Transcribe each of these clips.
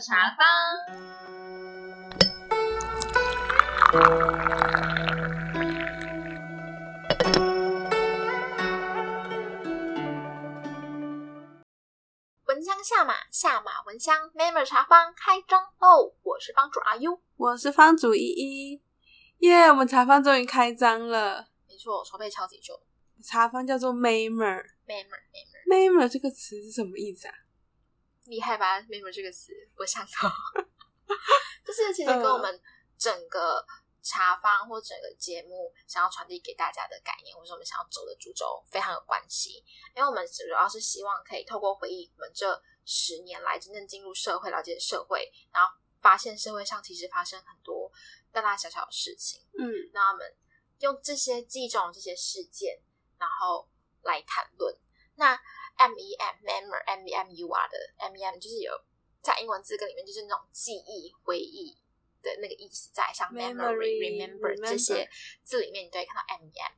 茶坊。闻香下马，下马闻香，Member 茶坊开张喽！我是帮主阿 U，我是方主依依，耶！我们茶坊终于开张了。没错，筹备超级久。茶坊叫做 Mamer，Mamer Member，Member，这个词是什么意思啊？厉害吧？Member 这个词，我想到，就是其实跟我们整个茶坊或整个节目想要传递给大家的概念，或者我们想要走的主轴非常有关系。因为我们主要是希望可以透过回忆我们这十年来真正进入社会、了解社会，然后发现社会上其实发生很多大大小小的事情。嗯，那我们用这些记忆中的这些事件，然后来谈论。那 M E M memor M E M U R 的 M E M 就是有在英文字根里面就是那种记忆、回忆的那个意思在，像 memory、remember 这些字里面，你都会看到 M E M。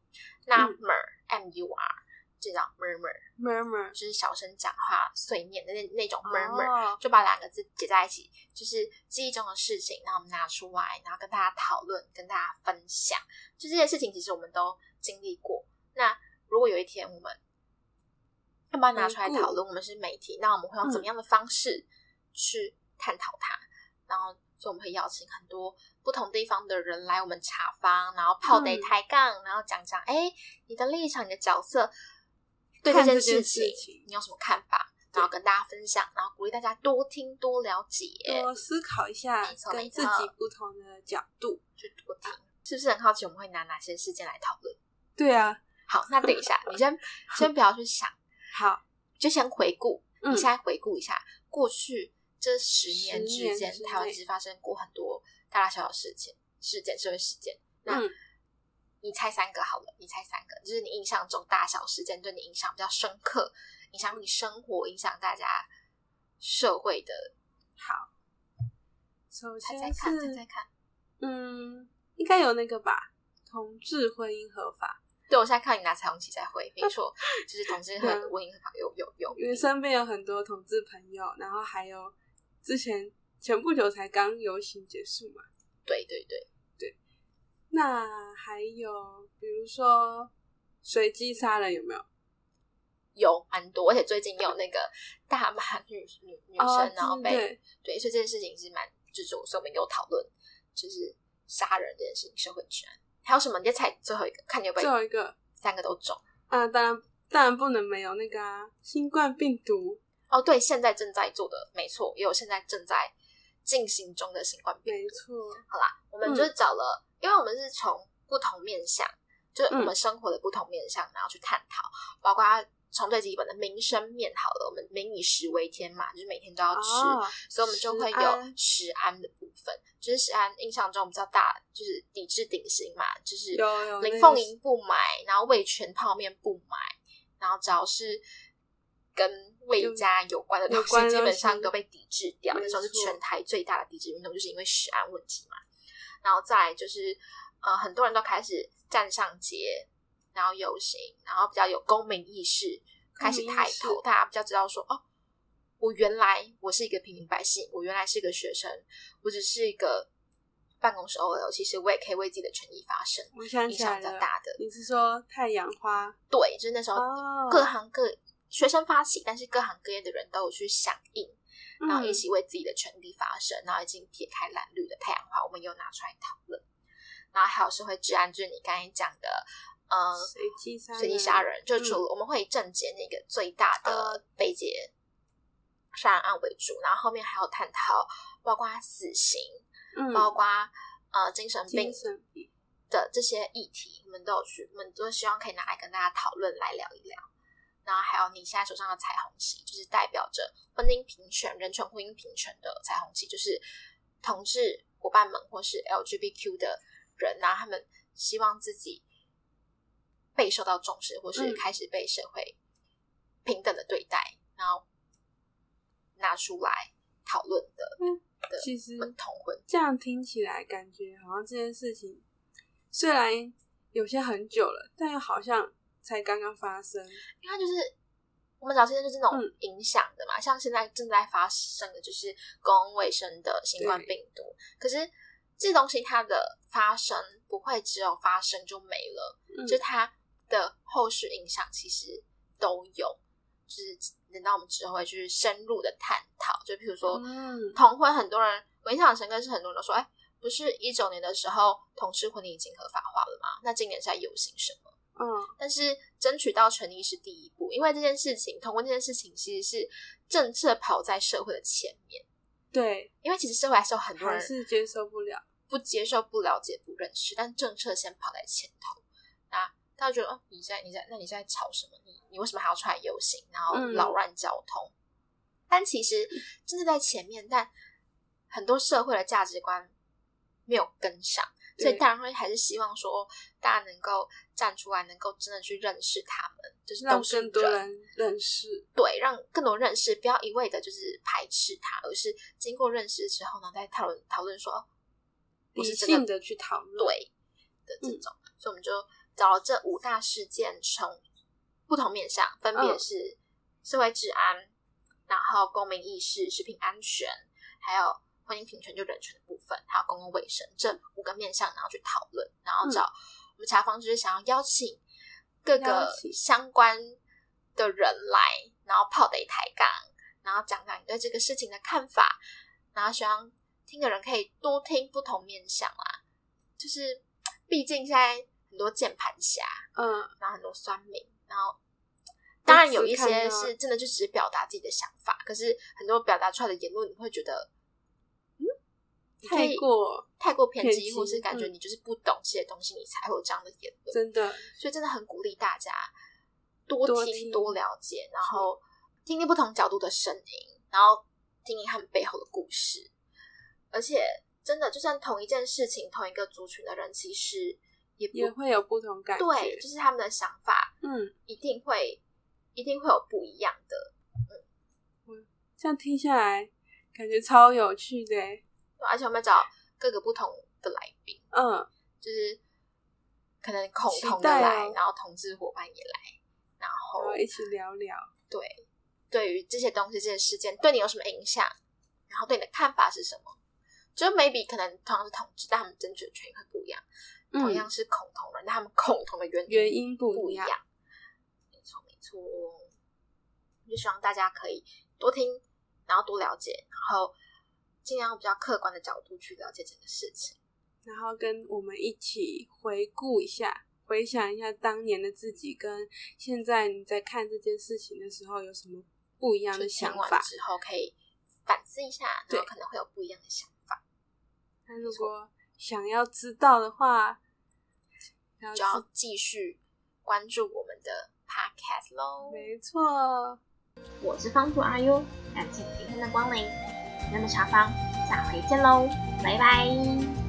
那嗯 mer M U R 就叫 murmur，murmur 就是小声讲话、碎念的那那种 murmur。哦就把两个字结在一起，就是记忆中的事情，然后我们拿出来，然后跟大家讨论，跟大家分享。就这些事情，其实我们都经历过。那如果有一天我们要把它拿出来讨论，我们是媒体，那我们会用怎么样的方式去探讨它？然后，所以我们会邀请很多不同地方的人来我们茶坊，然后泡得嗯抬杠，然后讲讲，哎，你的立场、你的角色对这件事情你有什么看法？然后跟大家分享，然后鼓励大家多听多了解，多思考一下跟自己不同的角度。去多听。是不是很好奇我们会拿哪些事件来讨论？对啊，好，那等一下，你先 先不要去想，好，就先回顾。嗯你现在回顾一下过去这十年之间，台湾其实发生过很多大大小小事情、事件、社会事件。那嗯你猜三个好了，你猜三个，就是你印象中大小事件对你影响比较深刻，影响你生活、影响大家社会的。好。首先猜猜看，猜是猜看。嗯，应该有那个吧，同志婚姻合法，对，我现在看你拿彩虹旗在挥，没错，就是同志和对啊婚姻合法有有有。因为身边有很多同志朋友，然后还有之前前不久才刚游行结束嘛。对对对对，那还有比如说随机杀人有没有？有蛮多，而且最近有那个大骂女女女生，哦然后被对对，所以这件事情是蛮，就是所以我们有讨论，就是杀人这件事情，社会治安。还有什么？你再猜最后一个，看你有没有最有后一个三个都中。啊，当然当然不能没有那个啊，新冠病毒，哦，对，现在正在做的没错，也有现在正在进行中的新冠病毒。没错，好啦，我们就是找了，因为我们是从不同面向，就是我们生活的不同面向，然后去探讨，包括从最基本的民生面好了，我们民以食为天嘛，就是每天都要吃，哦所以我们就会有食安的部分。就是食安印象中比较大，就是抵制顶型嘛，就是林凤营不买，然后味全泡面不买，然后只要是跟味家有关的东西，基本上都被抵制掉。没那时候是全台最大的抵制运动，就是因为食安问题嘛。然后再来就是呃，很多人都开始站上街，然后游行，然后比较有公民意识，开始抬头，大家比较知道说哦。我原来我是一个平民百姓，我原来是一个学生，我只是一个办公室 OL，其实我也可以为自己的权益发声。我想影响起来了，比较大的，你是说太阳花？对，就是那时候哦各行各学生发起，但是各行各业的人都有去响应，然后一嗯起为自己的权利发声，然后已经撇开蓝绿的太阳花，我们又拿出来讨论。然后还有社会治安，就是你刚才讲的，呃，随机杀随机杀人，就嗯。除了我们会以正解那个最大的呃。被劫杀人案为主，然后后面还有探讨包括死刑，嗯，包括呃精神病精神病，的这些议题，我们都有去，我们都希望可以拿来跟大家讨论，来聊一聊。然后还有你现在手上的彩虹旗，就是代表着婚姻平权、人权婚姻平权的彩虹旗，就是同志伙伴们或是 LGBTQ 的人，然后他们希望自己被受到重视，或是嗯开始被社会平等的对待，然后拿出来讨论的嗯的其实同婚。这样听起来感觉好像这件事情虽然有些很久了，但又好像才刚刚发生。因为它就是我们找这些就是那种嗯影响的嘛，像现在正在发生的就是公共卫生的新冠病毒，可是这东西它的发生不会只有发生就没了，嗯就它的后续影响其实都有，就是等到我们之后会去深入的探讨，就譬如说，嗯同婚很多人我印象很深刻是很多人都说，哎，不是一九年的时候同志婚礼已经合法化了吗？那今年是在游行什么？嗯但是争取到权利是第一步，因为这件事情，同婚这件事情其实是政策跑在社会的前面，对，因为其实社会还是有很多人是接受不了。不接受、不了解、不认识，但政策先跑在前头，那大家觉得，哦，你在你在那你在吵什么？你你为什么还要出来游行，然后嗯扰乱交通？但其实真的在前面，但很多社会的价值观没有跟上，所以对当然会还是希望说大家能够站出来，能够真的去认识他们，就是让更多人认识。对，让更多人认识，不要一味的就是排斥他，而是经过认识之后呢，再讨论讨论说，哦不理是真的去讨论，对的这种，所以我们就找这五大事件，从不同面向，分别嗯是社会治安，然后公民意识、食品安全，还有婚姻平权就人权的部分，还有公共卫生这五个面向，然后去讨论，然后找、我们茶坊就是想要邀请各个相关的人来，然后泡得抬杠，然后讲讲你对这个事情的看法，然后希望听的人可以多听不同面向啦。就是毕竟现在很多键盘侠，嗯，然后很多酸民，然后当然有一些是真的就只是表达自己的想法，可是很多表达出来的言论，你会觉得，嗯，你太以过太过偏激，或是感觉嗯你就是不懂这些东西，你才会有这样的言论。真的，所以真的很鼓励大家多听、多听多了解，然后听听不同角度的声音，然后听听他们背后的故事。而且真的，就算同一件事情、同一个族群的人，其实也不也会有不同感觉。对，就是他们的想法嗯，一定会一定会有不一样的。嗯这样听下来感觉超有趣的而且我们找各个不同的来宾，嗯，就是可能恐同的来，哦然后同志伙伴也来，然后一起聊聊。对，对于这些东西、这些事件，对你有什么影响？然后对你的看法是什么？就 maybe 可能同样是同志，但他们争取的权益会不一样；同样是恐同人，但他们恐同的原嗯原因不不一样样。没错，没错。就希望大家可以多听，然后多了解，然后尽量用比较客观的角度去了解整个事情。然后跟我们一起回顾一下，回想一下当年的自己，跟现在你在看这件事情的时候有什么不一样的想法。完之后可以反思一下，然对后可能会有不一样的想法，那如果想要知道的话，然后就要继续关注我们的 podcast 喽。没错，我是方助阿优感谢今天的光临，那么茶坊下回见喽，拜拜。